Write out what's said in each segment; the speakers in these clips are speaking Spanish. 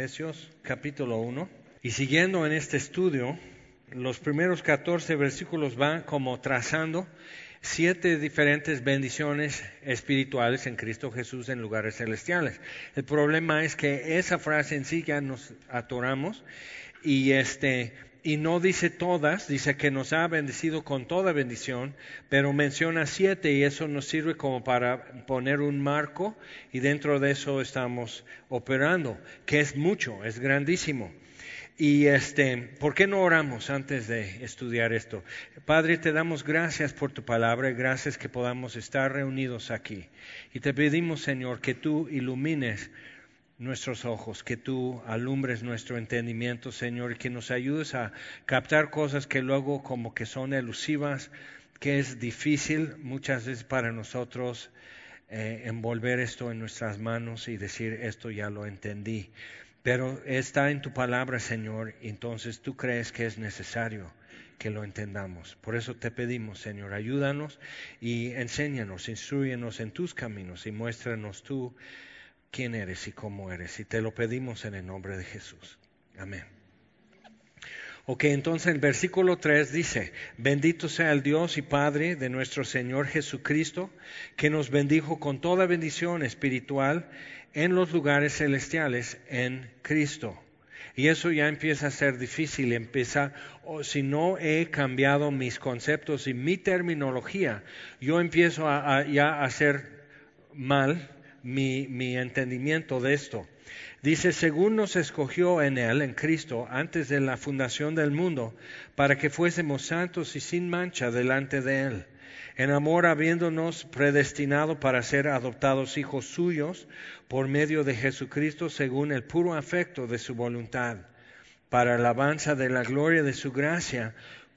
Efesios capítulo 1. Y siguiendo en este estudio, los primeros 14 versículos van como trazando siete diferentes bendiciones espirituales en Cristo Jesús en lugares celestiales. El problema es que esa frase en sí ya nos atoramos y este y no dice todas, dice que nos ha bendecido con toda bendición, pero menciona siete y eso nos sirve como para poner un marco y dentro de eso estamos operando, que es mucho, es grandísimo. Y este, ¿por qué no oramos antes de estudiar esto? Padre, te damos gracias por tu palabra gracias que podamos estar reunidos aquí. Y te pedimos, Señor, que tú ilumines nuestros ojos, que tú alumbres nuestro entendimiento, Señor, y que nos ayudes a captar cosas que luego como que son elusivas, que es difícil muchas veces para nosotros eh, envolver esto en nuestras manos y decir, esto ya lo entendí. Pero está en tu palabra, Señor, entonces tú crees que es necesario que lo entendamos. Por eso te pedimos, Señor, ayúdanos y enséñanos, instruyenos en tus caminos y muéstranos tú quién eres y cómo eres. Y te lo pedimos en el nombre de Jesús. Amén. Ok, entonces el versículo 3 dice, bendito sea el Dios y Padre de nuestro Señor Jesucristo, que nos bendijo con toda bendición espiritual en los lugares celestiales en Cristo. Y eso ya empieza a ser difícil, empieza, si no he cambiado mis conceptos y mi terminología, yo empiezo ya a hacer mal mi, mi entendimiento de esto. Dice, según nos escogió en Él, en Cristo, antes de la fundación del mundo, para que fuésemos santos y sin mancha delante de Él en amor habiéndonos predestinado para ser adoptados hijos suyos por medio de Jesucristo según el puro afecto de su voluntad, para alabanza de la gloria de su gracia,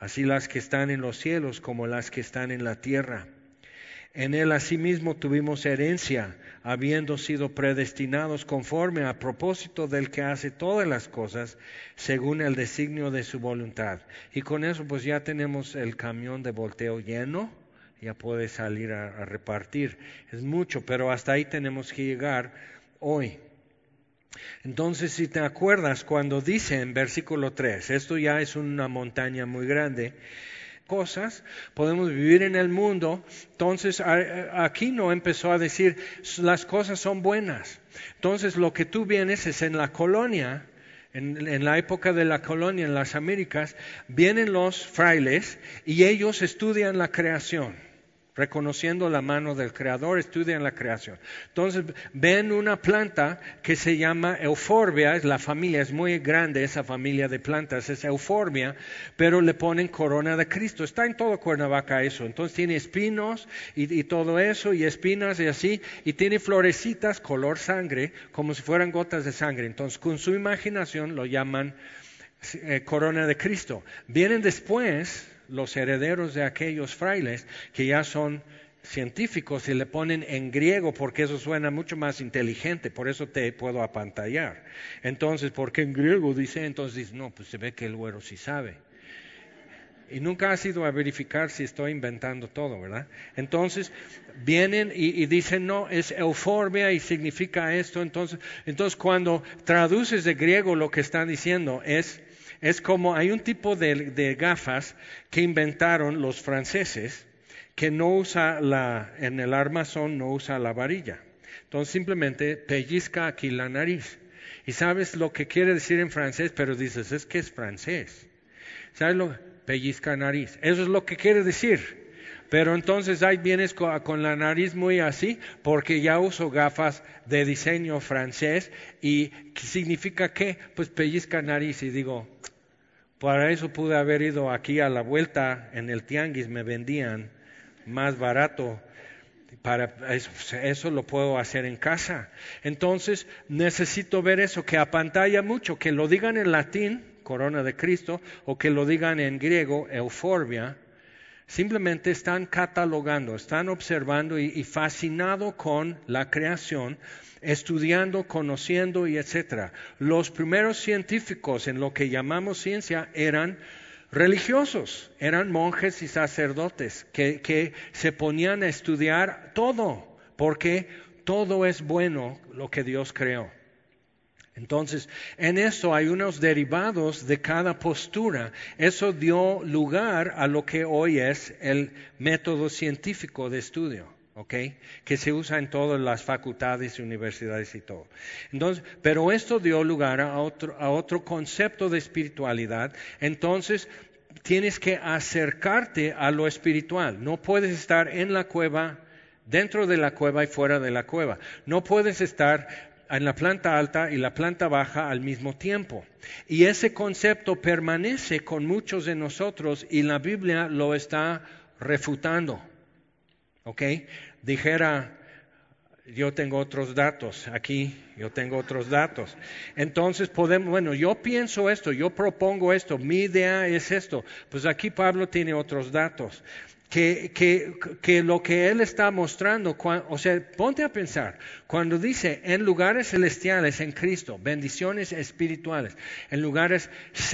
así las que están en los cielos como las que están en la tierra en él asimismo tuvimos herencia, habiendo sido predestinados conforme a propósito del que hace todas las cosas según el designio de su voluntad. Y con eso pues ya tenemos el camión de volteo lleno, ya puede salir a, a repartir. Es mucho, pero hasta ahí tenemos que llegar hoy. Entonces, si te acuerdas, cuando dice en versículo 3, esto ya es una montaña muy grande, cosas, podemos vivir en el mundo. Entonces aquí no empezó a decir las cosas son buenas. Entonces lo que tú vienes es en la colonia, en, en, la época de la colonia en las Américas, vienen los frailes y ellos estudian la creación reconociendo la mano del Creador, estudian la creación. Entonces ven una planta que se llama euforbia, la familia, es muy grande esa familia de plantas, es euforbia, pero le ponen corona de Cristo. Está en todo Cuernavaca eso. Entonces tiene espinos y, todo eso, y espinas y así, y tiene florecitas color sangre, como si fueran gotas de sangre. Entonces con su imaginación lo llaman eh, corona de Cristo. Vienen después los herederos de aquellos frailes que ya son científicos y le ponen en griego porque eso suena mucho más inteligente, por eso te puedo apantallar. Entonces, ¿por qué en griego dice? Entonces no, pues se ve que el güero sí sabe. Y nunca has ido a verificar si estoy inventando todo, ¿verdad? Entonces vienen y, dicen, no, es euforbia y significa esto. Entonces, entonces cuando traduces de griego lo que están diciendo es es como hay un tipo de, gafas que inventaron los franceses que no usa la, en el armazón no usa la varilla. Entonces simplemente pellizca aquí la nariz. Y sabes lo que quiere decir en francés, pero dices, es que es francés. ¿Sabes lo? Pellizca nariz. Eso es lo que quiere decir. Pero entonces ahí vienes con, la nariz muy así, porque ya uso gafas de diseño francés y significa que, pues pellizca nariz y digo, para eso pude haber ido aquí a la vuelta en el tianguis, me vendían más barato. para eso, lo puedo hacer en casa. Entonces necesito ver eso, que apantalla mucho, que lo digan en latín, corona de Cristo, o que lo digan en griego, euforbia. Simplemente están catalogando, están observando y, y fascinado con la creación, estudiando, conociendo y etcétera. Los primeros científicos en lo que llamamos ciencia eran religiosos, eran monjes y sacerdotes que, que se ponían a estudiar todo, porque todo es bueno lo que Dios creó. Entonces, en eso hay unos derivados de cada postura. Eso dio lugar a lo que hoy es el método científico de estudio. ¿ok? Que se usa en todas las facultades universidades y todo. Entonces, pero esto dio lugar a otro concepto de espiritualidad. Entonces, tienes que acercarte a lo espiritual. No puedes estar en la cueva, dentro de la cueva y fuera de la cueva. No puedes estar en la planta alta y la planta baja al mismo tiempo. Y ese concepto permanece con muchos de nosotros y la Biblia lo está refutando. ¿Ok? Dijera, yo tengo otros datos, aquí yo tengo otros datos. Entonces podemos, bueno, yo pienso esto, yo propongo esto, mi idea es esto. Pues aquí Pablo tiene otros datos. Que, que, que, lo que él está mostrando, o sea, ponte a pensar, cuando dice en lugares celestiales en Cristo, bendiciones espirituales, en lugares celestiales,